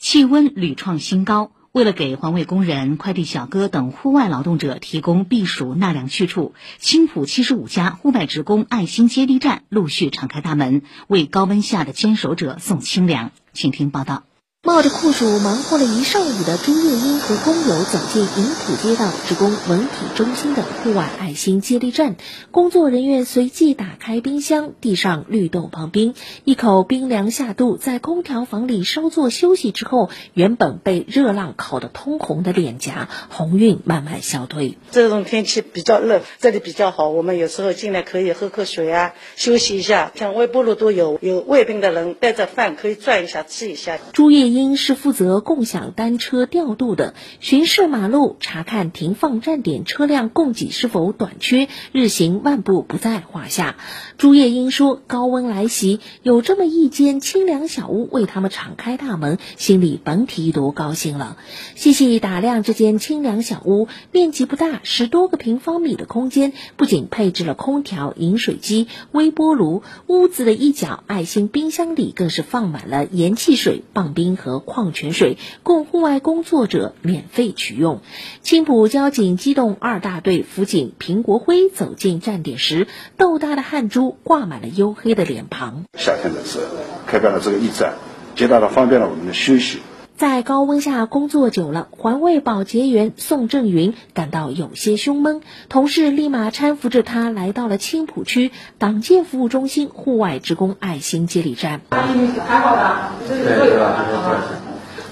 气温屡创新高，为了给环卫工人、快递小哥等户外劳动者提供避暑纳凉去处，青浦七十五家户外职工爱心接力站陆续敞开大门，为高温下的坚守者送清凉。请听报道。冒着酷暑忙活了一上午的朱月英和工友走进银浦街道职工文体中心的户外爱心接力站，工作人员随即打开冰箱，递上绿豆棒冰，一口冰凉下肚，在空调房里稍作休息之后，原本被热浪烤得通红的脸颊红晕慢慢消退。这种天气比较热，这里比较好，我们有时候进来可以喝口水啊，休息一下。像微波炉都有，有胃病的人带着饭可以转一下吃一下。朱月。因是负责共享单车调度的，巡视马路，查看停放站点车辆供给是否短缺，日行万步不在话下。朱叶英说：“高温来袭，有这么一间清凉小屋为他们敞开大门，心里甭提多高兴了。”细细打量这间清凉小屋，面积不大，十多个平方米的空间，不仅配置了空调、饮水机、微波炉，屋子的一角爱心冰箱里更是放满了盐汽水、棒冰。和矿泉水供户外工作者免费取用。青浦交警机动二大队辅警平国辉走进站点时，豆大的汗珠挂满了黝黑的脸庞。夏天的时候，开办了这个驿站，极大的方便了我们的休息。在高温下工作久了，环卫保洁员宋正云感到有些胸闷，同事立马搀扶着他来到了青浦区党建服务中心户外职工爱心接力站。还好吧？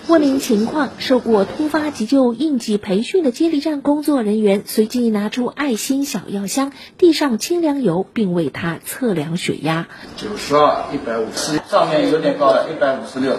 问明情况，受过突发急救应急培训的接力站工作人员随即拿出爱心小药箱，递上清凉油，并为他测量血压。九十二，一百五十，上面有点高了，一百五十六。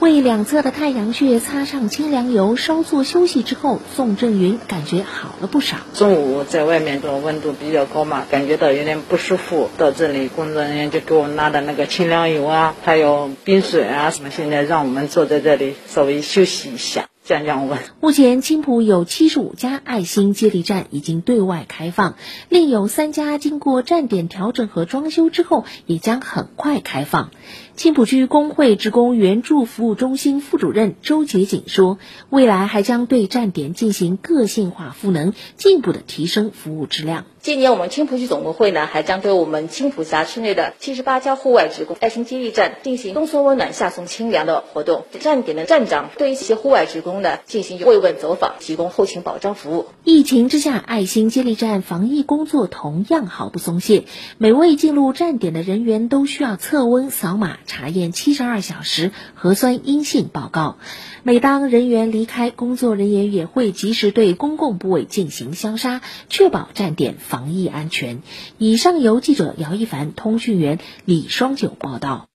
为两侧的太阳穴擦上清凉油，稍作休息之后，宋振云感觉好了不少。中午在外面的温度比较高嘛，感觉到有点不舒服，到这里工作人员就给我拿的那个清凉油啊，还有冰水啊什么，现在让我们坐在这里稍微休息一下。降降温。目前，青浦有七十五家爱心接力站已经对外开放，另有三家经过站点调整和装修之后，也将很快开放。青浦区工会职工援助服务中心副主任周杰锦说：“未来还将对站点进行个性化赋能，进一步的提升服务质量。”今年我们青浦区总工会呢，还将对我们青浦辖区内的七十八家户外职工爱心接力站进行冬送温暖、夏送清凉的活动。站点的站长对一些户外职工呢进行慰问走访，提供后勤保障服务。疫情之下，爱心接力站防疫工作同样毫不松懈。每位进入站点的人员都需要测温、扫码查验七十二小时核酸阴性报告。每当人员离开，工作人员也会及时对公共部位进行消杀，确保站点。防疫安全。以上由记者姚一凡、通讯员李双九报道。